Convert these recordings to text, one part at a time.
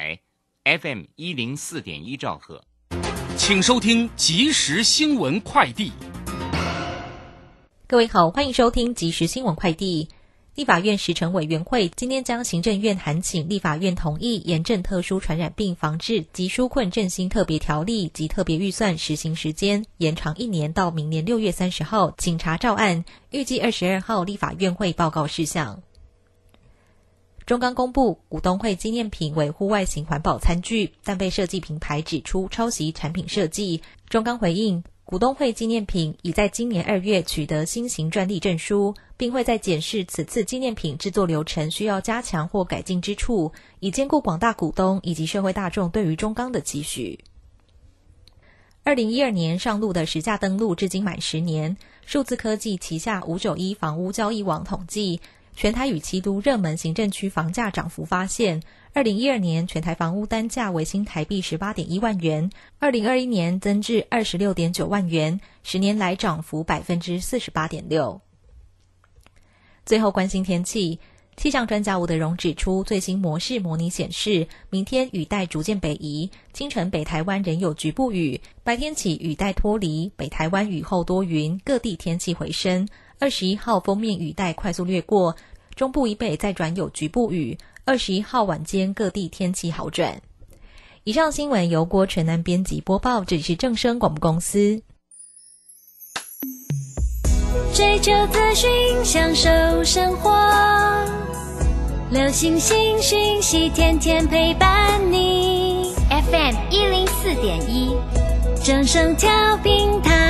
台，FM 一零四点一兆赫，请收听即时新闻快递。各位好，欢迎收听即时新闻快递。立法院时程委员会今天将行政院函请立法院同意严正特殊传染病防治及纾困振兴特别条例及特别预算实行时间延长一年到明年六月三十号，警察照案，预计二十二号立法院会报告事项。中钢公布股东会纪念品为户外型环保餐具，但被设计品牌指出抄袭产品设计。中钢回应。股东会纪念品已在今年二月取得新型专利证书，并会在检视此次纪念品制作流程需要加强或改进之处，以兼顾广大股东以及社会大众对于中钢的期许。二零一二年上路的实价登录至今满十年，数字科技旗下五九一房屋交易网统计，全台与七都热门行政区房价涨幅发现。二零一二年全台房屋单价为新台币十八点一万元，二零二一年增至二十六点九万元，十年来涨幅百分之四十八点六。最后关心天气，气象专家吴德荣指出，最新模式模拟显示，明天雨带逐渐北移，清晨北台湾仍有局部雨，白天起雨带脱离，北台湾雨后多云，各地天气回升。二十一号封面雨带快速掠过，中部以北再转有局部雨。二十一号晚间各地天气好转。以上新闻由郭纯南编辑播报，这里是正声广播公司。追求资讯，享受生活，流星星讯息，天天陪伴你。FM 一零四点一，正声调频台。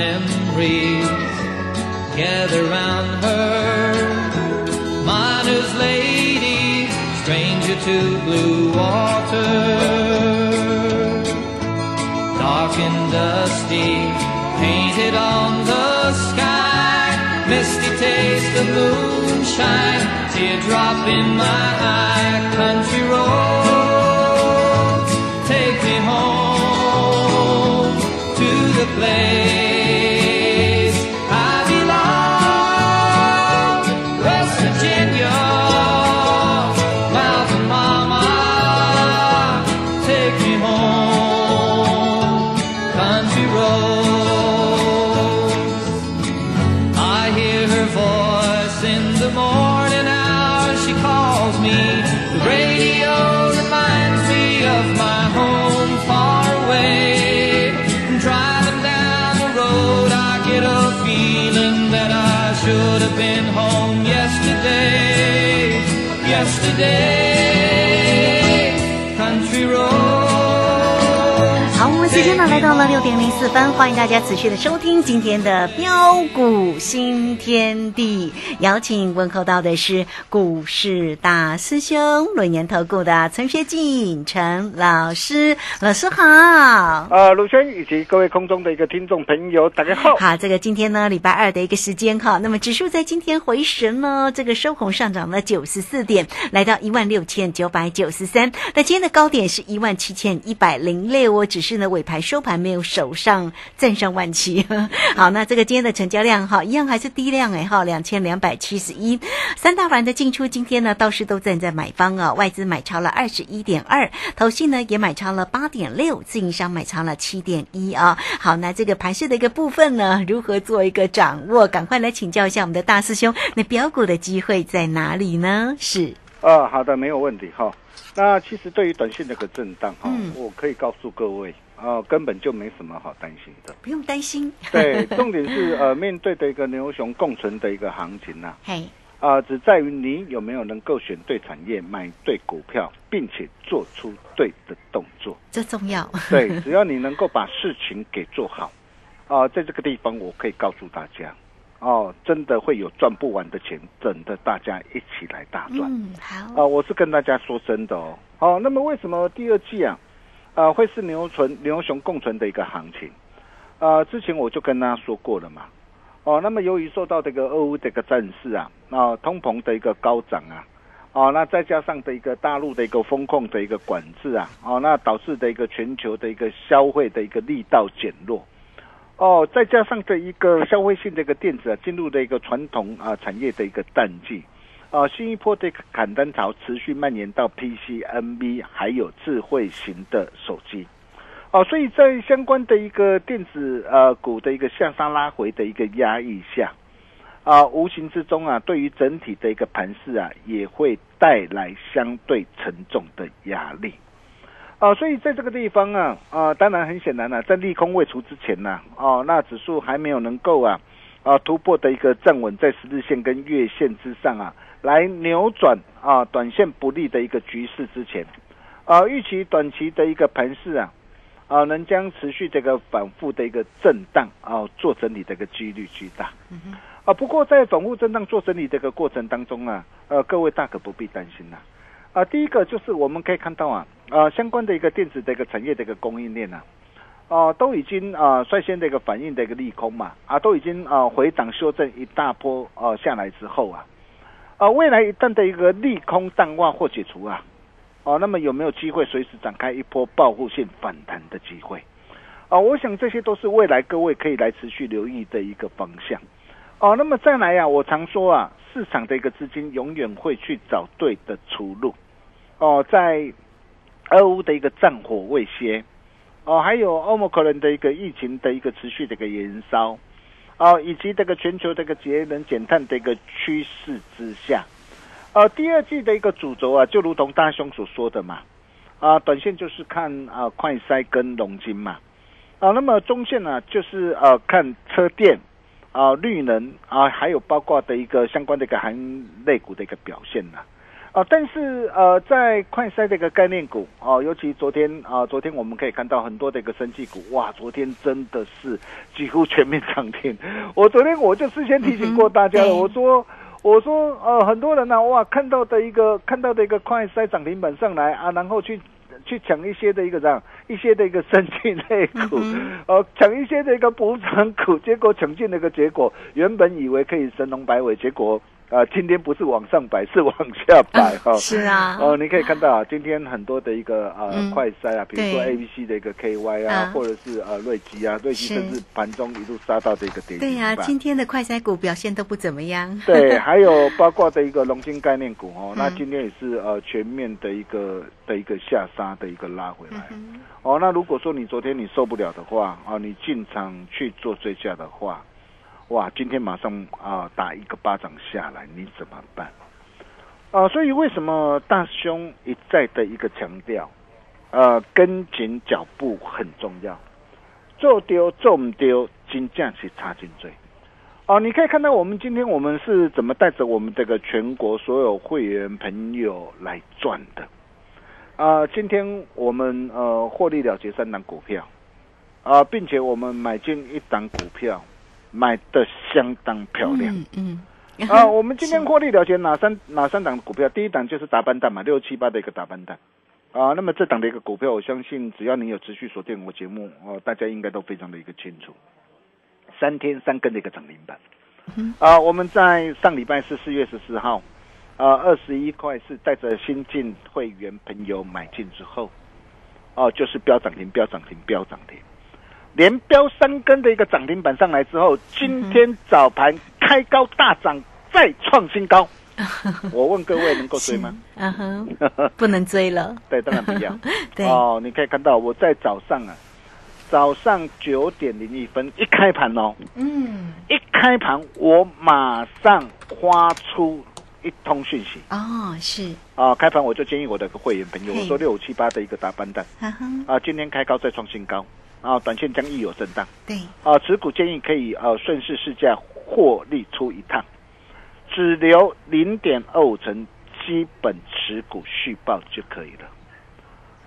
Memories gather round her. Miner's lady, stranger to blue water. Dark and dusty, painted on the sky. Misty taste of moonshine, teardrop in my eye. Country road, take me home to the place. 了六点零四分，欢迎大家持续的收听今天的标股新天地。邀请问候到的是股市大师兄轮研投顾的陈学进陈老师，老师好。啊，鲁轩以及各位空中的一个听众朋友，大家好。好，这个今天呢礼拜二的一个时间哈，那么指数在今天回神呢，这个收红上涨了九十四点，来到一万六千九百九十三。那今天的高点是一万七千一百零六，我只是呢尾盘收。盘没有手上站上万七。好，那这个今天的成交量哈，一样还是低量哎哈，两千两百七十一。三大盘的进出今天呢倒是都站在买方啊，外资买超了二十一点二，投信呢也买超了八点六，自营商买超了七点一啊。好，那这个盘市的一个部分呢，如何做一个掌握？赶快来请教一下我们的大师兄，那标股的机会在哪里呢？是。啊，好的，没有问题哈。那其实对于短线这个震荡哈，嗯我可以告诉各位啊，根本就没什么好担心的。不用担心。对，重点是呃，面对的一个牛熊共存的一个行情呐、嘿，啊，只在于你有没有能够选对产业、买对股票，并且做出对的动作。这重要。对，只要你能够把事情给做好，啊，在这个地方我可以告诉大家，哦，真的会有赚不完的钱，等着大家一起来大赚。嗯，好。啊，我是跟大家说真的哦。好、那么为什么第二季啊，啊会是牛存牛熊共存的一个行情？啊，之前我就跟大家说过了嘛。哦，那么由于受到这个俄乌这个战事啊，啊通膨的一个高涨啊，哦，那再加上的一个大陆的一个风控的一个管制啊，哦，那导致的一个全球的一个消费的一个力道减弱。哦，再加上这一个消费性的一个电子啊，进入的一个传统啊产业的一个淡季，啊，新一波的砍单潮持续蔓延到 PC、NB 还有智慧型的手机，哦，所以在相关的一个电子呃股的一个向上拉回的一个压抑下，啊，无形之中啊，对于整体的一个盘势啊，也会带来相对沉重的压力。啊，所以在这个地方啊，啊，当然很显然啊，在利空未除之前呢、哦，那指数还没有能够啊，啊突破的一个站稳在十日线跟月线之上啊，来扭转啊短线不利的一个局势之前，啊，预期短期的一个盘势啊，啊，能将持续这个反复的一个震荡啊，做整理的一个几率巨大。啊，不过在反复震荡做整理的一个过程当中啊，呃，各位大可不必担心呐、啊。第一个就是我们可以看到啊，啊，相关的一个电子的一个产业的一个供应链啊，啊，都已经啊率先的一个反应的一个利空嘛，啊，都已经啊回档修正一大波啊下来之后啊，啊，未来一旦的一个利空淡化或解除啊，哦、那么有没有机会随时展开一波报复性反弹的机会？啊，我想这些都是未来各位可以来持续留意的一个方向。哦，那么再来呀、我常说啊，市场的一个资金永远会去找对的出路。哦，在俄乌的一个战火未歇，哦，还有欧盟可能的一个疫情的一个持续的一个延烧，哦，以及这个全球这个节能减碳的一个趋势之下，呃，第二季的一个主轴啊，就如同大兄所说的嘛，啊，短线就是看啊快筛跟龙金嘛，啊，那么中线呢、就是呃看车电。啊，绿能啊，还有包括的一个相关的一个含类股的一个表现呐、啊，但是呃，在快筛的一个概念股啊，尤其昨天啊，昨天我们可以看到很多的一个生技股，哇，昨天真的是几乎全面涨停。我昨天我就事先提醒过大家了，嗯我说。我说，呃，很多人呢、哇，看到的一个看到的一个快筛涨停板上来啊，然后去去抢一些的一个这样一些的一个生技类股，呃，抢一些的一个补涨股，结果抢进了一个结果，原本以为可以神龙摆尾，结果呃，今天不是往上摆，是往下摆哈、是啊，哦，你可以看到啊，今天很多的一个呃、嗯。快筛啊，比如说 A B C 的一个 K Y 啊，啊或者是呃瑞基啊，瑞基甚至盘中一路杀到这个跌对呀、今天的快筛股表现都不怎么样。对，还有包括的一个龙金概念股哦，那嗯今天也是呃全面的一个的一个下杀的一个拉回来。嗯哦，那如果说你昨天你受不了的话，啊，你进场去做追加的话，哇，今天马上啊打一个巴掌下来，你怎么办？啊，所以为什么大兄一再的一个强调，呃，跟紧脚步很重要，做丢做唔丢，金价是差劲最。哦，你可以看到我们今天我们是怎么带着我们这个全国所有会员朋友来赚的。啊、今天我们呃获利了结三档股票，啊、并且我们买进一档股票，买的相当漂亮。嗯嗯，啊，我们今天获利了结哪三哪三档股票？第一档就是打班蛋嘛，六七八的一个打班蛋。啊，那么这档的一个股票，我相信只要你有持续锁定我节目，哦、大家应该都非常的一个清楚。三天三根的一个涨停板。啊，我们在上礼拜是四月十四号，啊，二十一块是带着新进会员朋友买进之后，哦、就是飙涨停、飙涨停、飙涨停。连标三根的一个涨停板上来之后，今天早盘开高大涨，再创新高。我问各位，能够追吗？嗯哼，不能追了。对，当然不要。对，哦，你可以看到我在早上啊，早上九点零一分一开盘哦，嗯，一开盘我马上发出一通讯息。哦，是，啊，开盘我就建议我的会员朋友，嘿我说六五七八的一个大班蛋啊，今天开高再创新高啊，短线将亦有震荡对，啊，持股建议可以呃顺势试价获利出一趟，只留零点二五成基本持股续报就可以了。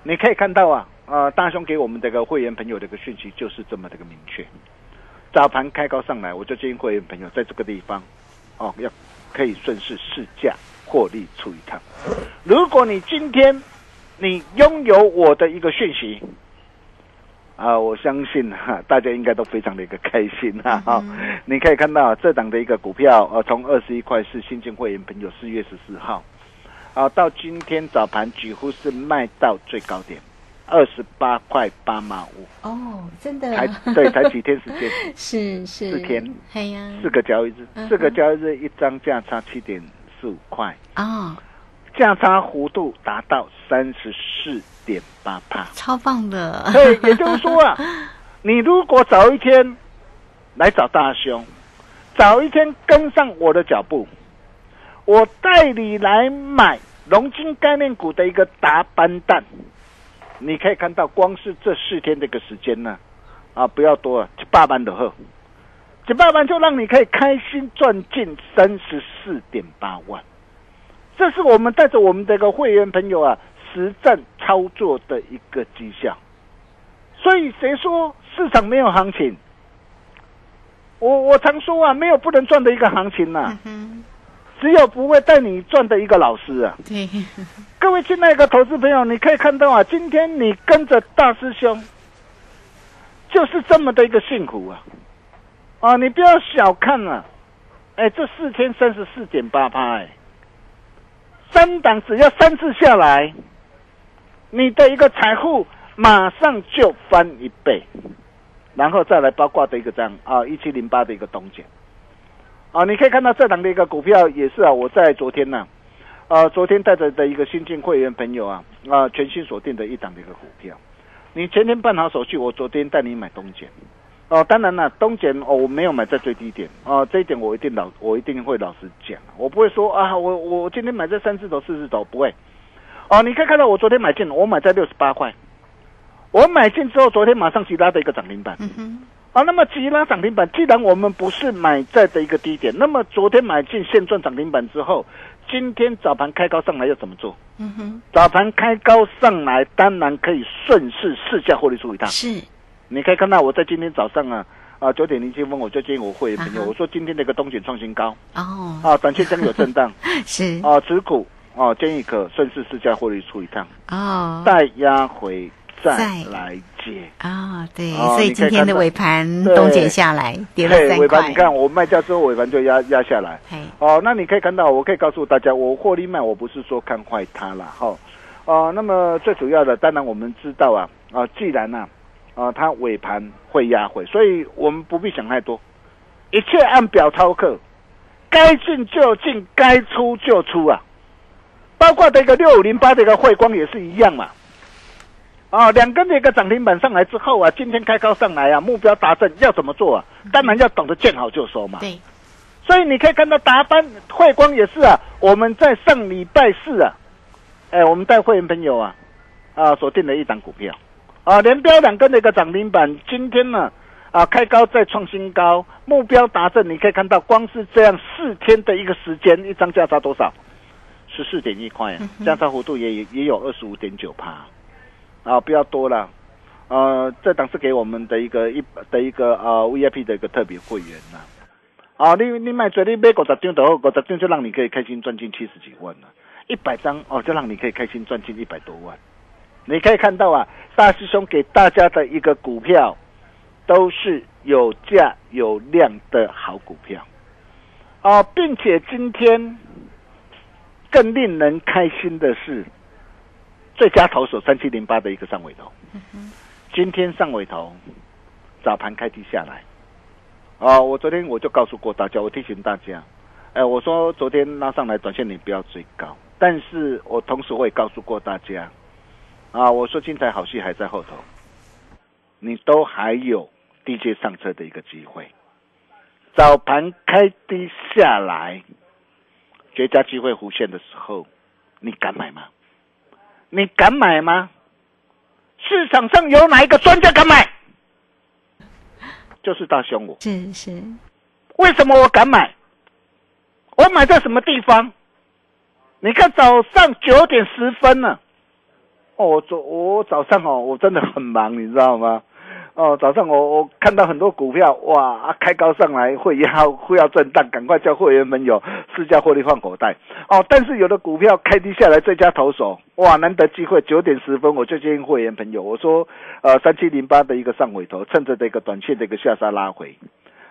你可以看到啊，呃，大兄给我们这个会员朋友的一个讯息就是这么的一个明确。早盘开高上来，我就建议会员朋友在这个地方，哦，要可以顺势试价获利出一趟。如果你今天你拥有我的一个讯息，啊，我相信哈、大家应该都非常的一个开心哈、哈、你可以看到这档的一个股票，呃，从二十一块是新进会员朋友四月十四号，啊，到今天早盘几乎是卖到最高点，二十八块八毛五，哦，真的，才对，才几天时间，是是。四天，四个交易日嗯，四个交易日一张价差七点四五块，哦，价差幅度达到三十四点八帕。超棒的，对，也就是说啊，你如果早一天来找大兄，早一天跟上我的脚步，我带你来买龙金概念股的一个达班蛋，你可以看到，光是这四天的一个时间呢，啊，不要多了，一百万的后，一百万就让你可以开心赚进三十四点八万。这是我们带着我们的一个会员朋友啊，实战操作的一个绩效。所以谁说市场没有行情？我我常说啊，没有不能赚的一个行情呐、嗯只有不会带你赚的一个老师啊。对，各位亲爱的投资朋友，你可以看到啊，今天你跟着大师兄，就是这么的一个幸福啊！啊，你不要小看啊，哎，这四千三十四点八趴，哎，三档只要三次下来，你的一个财富马上就翻一倍，然后再来包括的一个这样啊，一七零八的一个东简，啊，你可以看到这档的一个股票也是啊，我在昨天呢、呃，昨天带着的一个新进会员朋友啊，啊、全新锁定的一档的一个股票，你前天办好手续，我昨天带你买东简，哦、当然了，东简哦，我没有买在最低点，哦、这一点我一定老，我一定会老实讲，我不会说啊，我我今天买在三字头、四字头，不会，哦、你可以看到我昨天买进，我买在六十八块，我买进之后，昨天马上急拉的一个涨停板，嗯哼，啊，那么急拉涨停板，既然我们不是买在的一个低点，那么昨天买进现赚涨停板之后，今天早盘开高上来要怎么做？嗯哼，早盘开高上来，当然可以顺势试价获利出一趟。是，你可以看到我在今天早上啊啊九点零七分，我就建议我会员朋友，我说今天的一个东锦创新高。哦，啊，短线将有震荡。是，啊，持股啊建议可顺势试价获利出一趟，哦，再压回再再来接。啊，对，哦所以今天的尾盘对。东减下来，跌了嘿三块，尾盘你看我卖掉之后，尾盘就压压下来。嘿，哦，那你可以看到，我可以告诉大家，我获利卖，我不是说看坏它了，哈、哦，那么最主要的，当然我们知道啊，啊，既然呢、啊，它尾盘会压回，所以我们不必想太多，一切按表操课，该进就进，该出就出啊，包括这个六五零八这个汇光也是一样嘛。啊，两根的一个涨停板上来之后啊，今天开高上来啊，目标达成要怎么做啊？当然要懂得见好就收嘛。对，所以你可以看到达班汇光也是啊，我们在上礼拜四啊，哎，我们带会员朋友啊，啊锁定了一档股票，啊连标两根的一个涨停板，今天呢啊开高再创新高，目标达成，你可以看到光是这样四天的一个时间，一张价差多少？十四点一块啊，价差幅度也也也有二十五点九趴，啊不要多了。呃，这档是给我们的一个一的一个呃 VIP 的一个特别会员呐、啊，你你买最你买五十张就好，五十张就让你可以开心赚进七十几万了，一百张哦就让你可以开心赚进一百多万。你可以看到啊，大师兄给大家的一个股票，都是有价有量的好股票，啊、并且今天更令人开心的是，最佳投手三七零八的一个上尾头，今天上尾头早盘开低下来。啊，我昨天我就告诉过大家，我提醒大家，哎，我说昨天拉上来短线你不要追高，但是我同时我也告诉过大家，啊，我说精彩好戏还在后头，你都还有低阶上车的一个机会。早盘开低下来，绝佳机会弧线的时候，你敢买吗？你敢买吗？市场上有哪一个专家敢买？就是大兄我。是是，为什么我敢买？我买在什么地方？你看早上九点十分呢、哦，我早我早上哦，我真的很忙，你知道吗？哦，早上我我看到很多股票，哇，啊开高上来会要会要震荡，赶快叫会员朋友试驾获利放口袋。哦，但是有的股票开低下来，最佳投手，哇，难得机会，九点十分我就建议会员朋友，我说，呃，三七零八的一个上尾头，趁着这个短线的一个下杀拉回。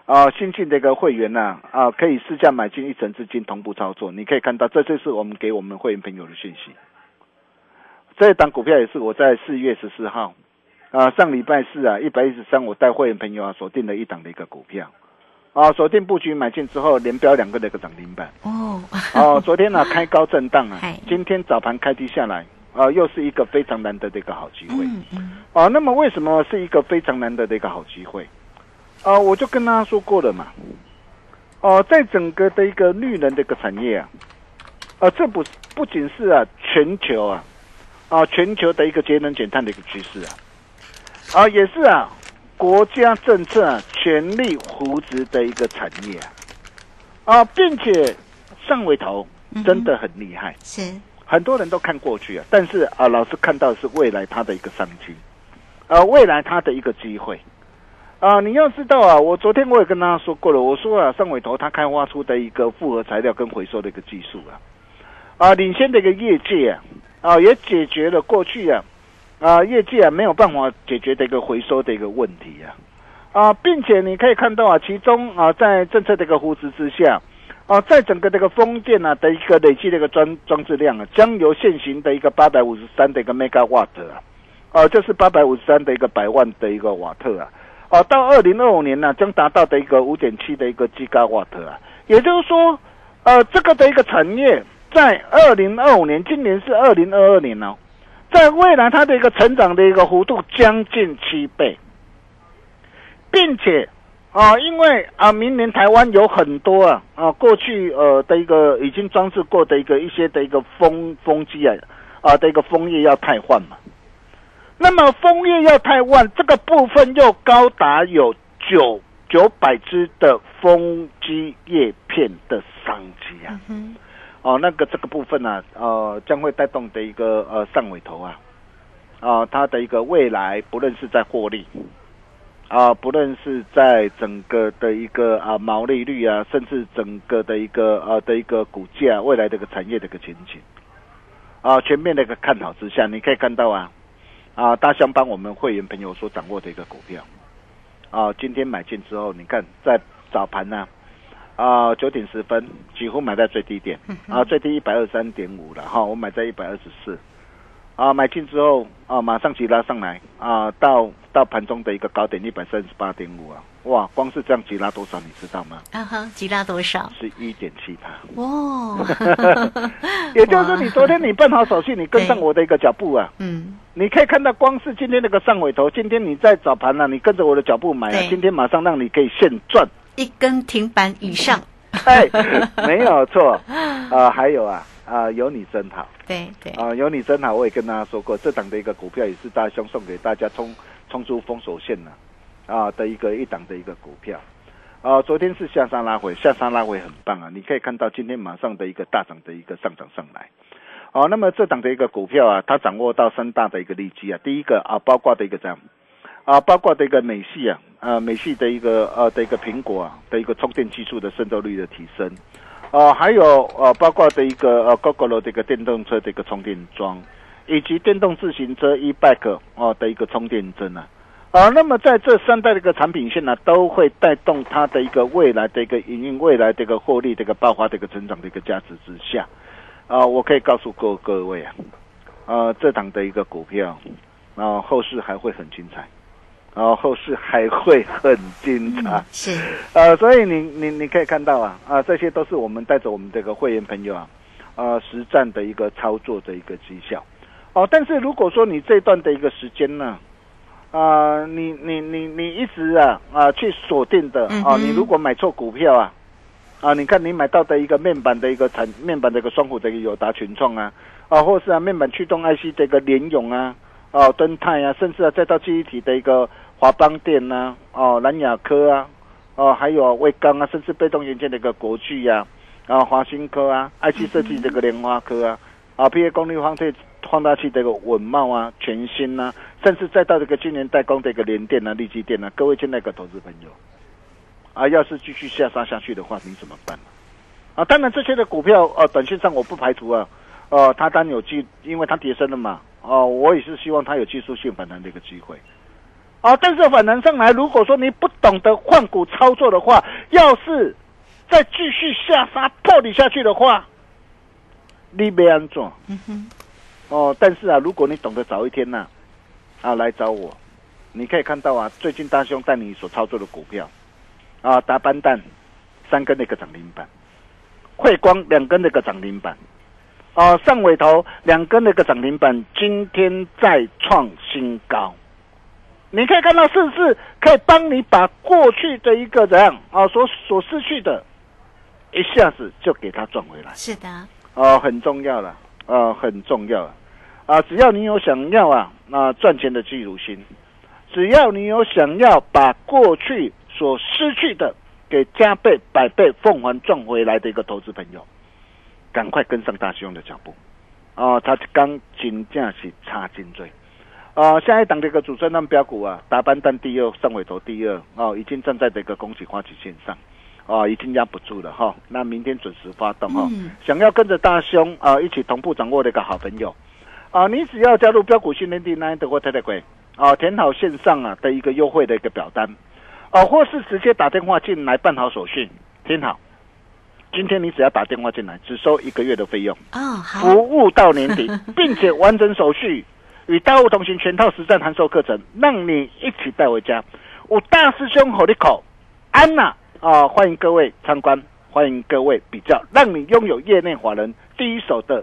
啊，新进的一个会员呐、啊，可以试驾买进一成资金同步操作。你可以看到，这就是我们给我们会员朋友的讯息。这一档股票也是我在四月十四号，啊，上礼拜四啊，一百一十三，我带会员朋友啊锁定了一档的一个股票，啊，锁定布局买进之后，连标两个的一个涨停板。哦，哦，昨天呢、开高震荡啊，今天早盘开低下来，啊，又是一个非常难得的一个好机会。嗯嗯，哦，那么为什么是一个非常难得的一个好机会？啊，我就跟大家说过了嘛。哦，在整个的一个绿能的一个产业啊，啊，这不不仅是啊全球啊，啊全球的一个节能减碳的一个趋势啊，啊也是啊国家政策啊全力扶植的一个产业啊，啊，并且上尾头真的很厉害。是。很多人都看过去啊，但是啊，老师看到的是未来它的一个商机，啊，未来它的一个机会。啊。你要知道啊，我昨天我也跟大家说过了，我说啊，上尾头它开发出的一个复合材料跟回收的一个技术啊，啊，领先的一个业界啊，啊，也解决了过去啊，啊，业界啊没有办法解决的一个回收的一个问题啊，啊，并且你可以看到啊，其中啊，在政策的一个扶持之下。啊，在整个这个风电啊的一个累计的一个装装置量啊，将由现行的一个八百五十三的一个 megawatt 啊，啊，就是八百五十三的一个百万的一个瓦特啊，啊，到二零二五年呢、将达到的一个五点七的一个 gigawatt 啊，也就是说，呃，这个的一个产业在二零二五年，今年是二零二二年哦，在未来它的一个成长的一个幅度将近七倍，并且。啊，因为啊，明年台湾有很多啊啊，过去呃的一个已经装置过的一个一些的一个风风机啊啊的一个枫叶要汰换嘛，那么枫叶要汰换这个部分又高达有九九百只的风机叶片的商机啊，哦，那个这个部分呢、呃，将会带动的一个呃上尾头啊，啊、它的一个未来不论是在获利。啊，不论是在整个的一个啊毛利率啊，甚至整个的一个呃的一个股价，未来的一个产业的一个前景，啊，全面的一个看好之下，你可以看到啊，啊，大象帮我们会员朋友所掌握的一个股票，啊，今天买进之后，你看在早盘呢、啊，九点十分几乎买在最低点，啊，最低一百二十三点五了哈，我买在一百二十四。啊，买进之后啊，马上急拉上来啊，到到盘中的一个高点一百三十八点五啊，哇，光是这样急拉多少，你知道吗？啊哈，急拉多少？是一点七八。哦，也就是说，你昨天你办好手续，你跟上我的一个脚步啊，嗯，你可以看到，光是今天那个上尾头，今天你在早盘啊、你跟着我的脚步买啊，今天马上让你可以现赚。一根停板以上，哎，没有错，啊，还有啊，啊，有你真好。对对，啊，有你真好，我也跟大家说过，这档的一个股票也是大兄送给大家冲冲出封锁线了啊的一个一档的一个股票。啊，昨天是下杀拉回，下杀拉回很棒啊！你可以看到今天马上的一个大涨的一个上涨上来。哦、那么这档的一个股票啊，它掌握到三大的一个利基啊，第一个啊，包括的一个这样啊，包括的一个美系啊，呃，美系的一个呃的一个苹果啊的一个充电技术的渗透率的提升，呃，还有呃，包括的一个呃 GoGo 的一个电动车的一个充电桩，以及电动自行车 e-bike 哦、的一个充电针啊。啊，那么在这三代的一个产品线呢，都会带动它的一个未来的一个营运、未来的一个获利的一个爆发的一个成长的一个价值之下，啊，我可以告诉各各位啊，呃，这档的一个股票，啊，后市还会很精彩，哦，后市还会很精彩。嗯，是，呃，所以你你你可以看到啊啊，这些都是我们带着我们这个会员朋友啊，呃，实战的一个操作的一个绩效。哦，但是如果说你这段的一个时间呢，啊、你你你你一直啊啊去锁定的啊，嗯你如果买错股票啊，啊，你看你买到的一个面板的一个产面板的一个双虎的一个友达群创啊，啊，或是啊面板驱动 IC 的一个联咏啊，哦、敦泰啊，甚至啊再到记忆体的一个华邦电呐、哦南亚科啊，哦还有威刚啊，甚至被动元件的一个国巨啊，啊华新科啊，IC 设计这个莲花科啊，啊 PA 功率放电放大器的一个稳茂啊，全新呐、甚至再到这个今年代工的一个联电啊、力积电啊，各位亲爱的投资朋友，啊，要是继续下杀下去的话，你怎么办呢？啊，当然这些的股票，呃，短线上我不排除啊，呃，它当然有技，因为它跌升了嘛，哦、我也是希望它有技术性反弹的一个机会。啊，但是反弹上来，如果说你不懂得换股操作的话，要是再继续下杀破底下去的话，你没安做。嗯哼，哦，但是啊，如果你懂得早一天呐、啊，来找我，你可以看到啊，最近大兄带你所操作的股票，啊，达班蛋三根的一个涨停板，汇光两根的一个涨停板，啊，上尾头两根的一个涨停板，今天再创新高。你可以看到是不是可以帮你把过去的一个怎样啊所所失去的，一下子就给它赚回来。是的，哦，很重要了，呃，很重要了，啊，只要你有想要啊，那、赚钱的记录心，只要你有想要把过去所失去的给加倍、百倍、奉还赚回来的一个投资朋友，赶快跟上大师兄的脚步，哦，他刚金价是差劲最。啊、下一档的一个主升浪标股啊，达班蛋第二，上尾头第二哦，已经站在这个恭喜花旗线上，哦，已经压不住了哈、那明天准时发动哈、嗯想要跟着大兄啊、一起同步掌握的一个好朋友。啊、你只要加入标股训练地 Nine 的或特特鬼啊，填好线上啊的一个优惠的一个表单。啊、或是直接打电话进来办好手续，听好。今天你只要打电话进来，只收一个月的费用，哦，好服，务到年底，并且完整手续，与大物同行全套实战函授课程，让你一起带回家。我大师兄吼你口，安娜啊，欢迎各位参观，欢迎各位比较，让你拥有业内华人第一手的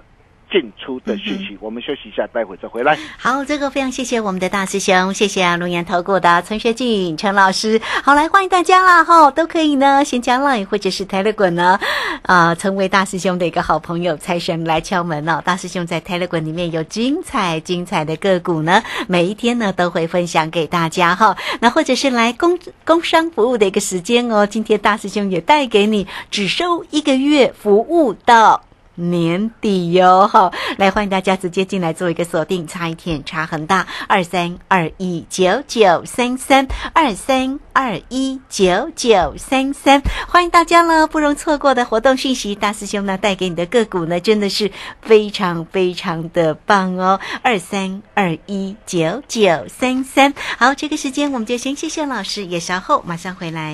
进出的讯息。我们休息一下，待会再回来。好，这个非常谢谢我们的大师兄，谢谢啊，龙岩投顾的陈学静陈老师。好，来欢迎大家啦，哈，都可以呢，先加 line 或者是 Telegram 呢，啊、成为大师兄的一个好朋友。财神来敲门哦，大师兄在 Telegram 里面有精彩精彩的个股呢，每一天呢都会分享给大家哈。那或者是来工工商服务的一个时间哦，今天大师兄也带给你只收一个月服务到。年底哟，好，来欢迎大家直接进来做一个锁定，差一天差很大，二三二一九九三三二三二一九九三三，欢迎大家了，不容错过的活动讯息，大师兄呢带给你的个股呢真的是非常非常的棒哦，二三二一九九三三，好，这个时间我们就先谢谢老师，也稍后马上回来。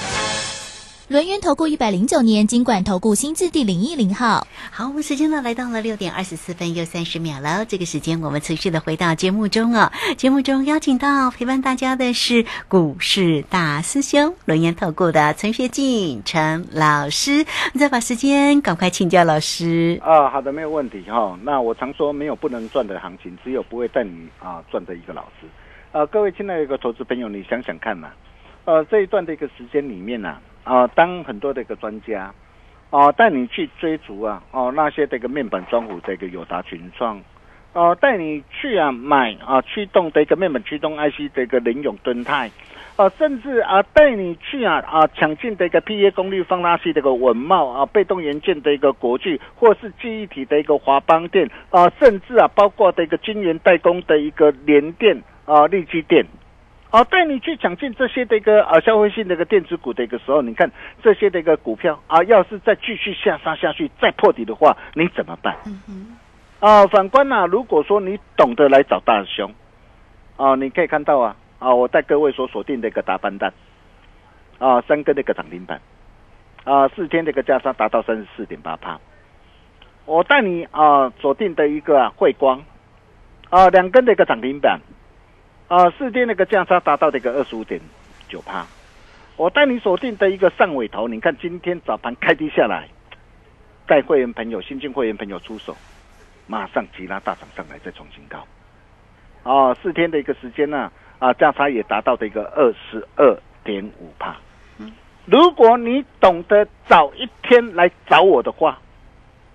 轮源投顾一百零九年金管投顾新字第零一零号。好，我们时间呢来到了六点二十四分又三十秒了。这个时间我们持续的回到节目中哦。节目中邀请到陪伴大家的是股市大师兄轮源投顾的陈学进陈老师。再把时间赶快请教老师。啊，好的，没有问题哈、那我常说没有不能赚的行情，只有不会带你啊赚的一个老师。呃，各位亲爱的一个投资朋友，你想想看呐、呃，这一段的一个时间里面呢、啊，啊当很多的一个专家，哦、带你去追逐啊，哦，那些这个面板装户的一个友达群创，哦、带你去啊买啊驱动的一个面板驱动 IC 的一个联永敦泰，啊，甚至啊带你去啊啊抢进的一个 PA 功率放大器的一个文茂啊，被动元件的一个国巨，或是记忆体的一个华邦电啊，甚至啊包括的一个晶圆代工的一个联电啊、力基电。哦，带你去抢进这些的一个啊消费性的一个电子股的一个时候，你看这些的一个股票啊，要是再继续下杀下去，再破底的话，你怎么办？啊，反观呐、如果说你懂得来找大兄，啊，你可以看到啊，啊，我带各位所锁定的一个大班蛋，啊，三根的一个涨停板，啊，四天的一个价差达到三十四点八帕，我带你啊锁定的一个啊汇光，啊，两根的一个涨停板。啊，四天那个价差达到这个二十五点九趴，我带你锁定的一个上尾头，你看今天早盘开低下来，带会员朋友、新进会员朋友出手，马上急拉大涨上来，再创新高。哦，四天的一个时间呢、啊，价差也达到的一个二十二点五帕。如果你懂得早一天来找我的话，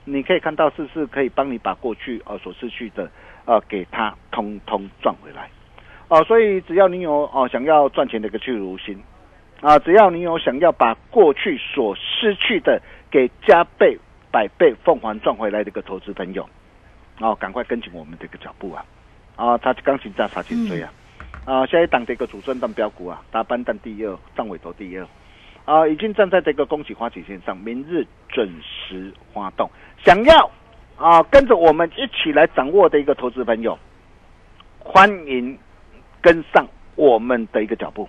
你可以看到是不是可以帮你把过去呃所失去的呃给它通通赚回来。哦，所以只要你有哦想要赚钱的一个去如心，啊，只要你有想要把过去所失去的给加倍、百倍、凤凰赚回来的一个投资朋友，哦，赶快跟紧我们这个脚步啊！啊，他钢琴加查紧追啊！啊，下一档的一个主升档标股啊，大班蛋第二，上尾头第二，啊，已经站在这个恭喜花旗线上，明日准时发动。想要啊跟着我们一起来掌握的一个投资朋友，欢迎跟上我们的一个脚步，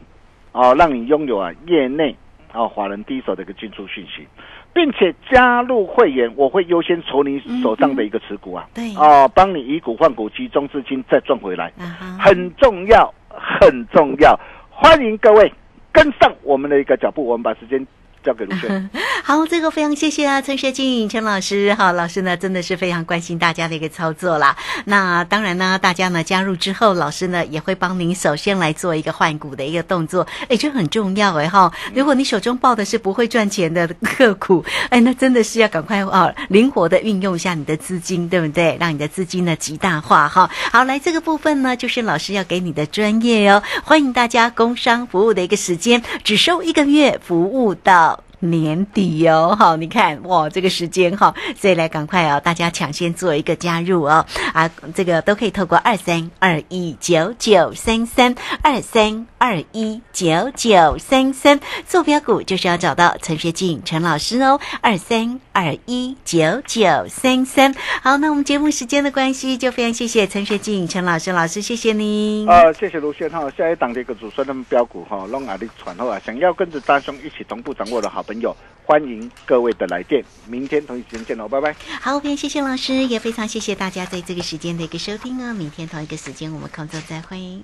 啊，让你拥有啊业内啊华人第一手的一个进出讯息，并且加入会员，我会优先筹你手上的一个持股啊，对啊，帮你以股换股，集中资金再赚回来，啊，很重要，很重要，欢迎各位跟上我们的一个脚步，我们把时间交给卢轩。好，这个非常谢谢啊，陈学静陈老师。哈，老师呢真的是非常关心大家的一个操作啦。那当然呢，大家呢加入之后，老师呢也会帮您首先来做一个换股的一个动作。哎，这很重要哎哈。如果你手中抱的是不会赚钱的个股，哎，那真的是要赶快啊，灵活的运用一下你的资金，对不对？让你的资金呢极大化哈。好，来这个部分呢，就是老师要给你的专业哦。欢迎大家工商服务的一个时间，只收一个月，服务到。年底哦，好，你看哇，这个时间哈，所以来赶快哦，大家抢先做一个加入哦，啊，这个都可以透过二三二一九九三三二三二一九九三三坐标股，就是要找到陈学静陈老师哦，二三二一九九三三。好，那我们节目时间的关系，就非常谢谢陈学静陈老师老师，谢谢您。呃，谢谢卢轩哈，下一档的一个主升的标股哈，弄阿力传后啊，想要跟着大兄一起同步掌握的好朋友，欢迎各位的来电，明天同一时间见喽，拜拜。好，非常谢谢老师，也非常谢谢大家在这个时间的一个收听哦。明天同一个时间我们空中再会。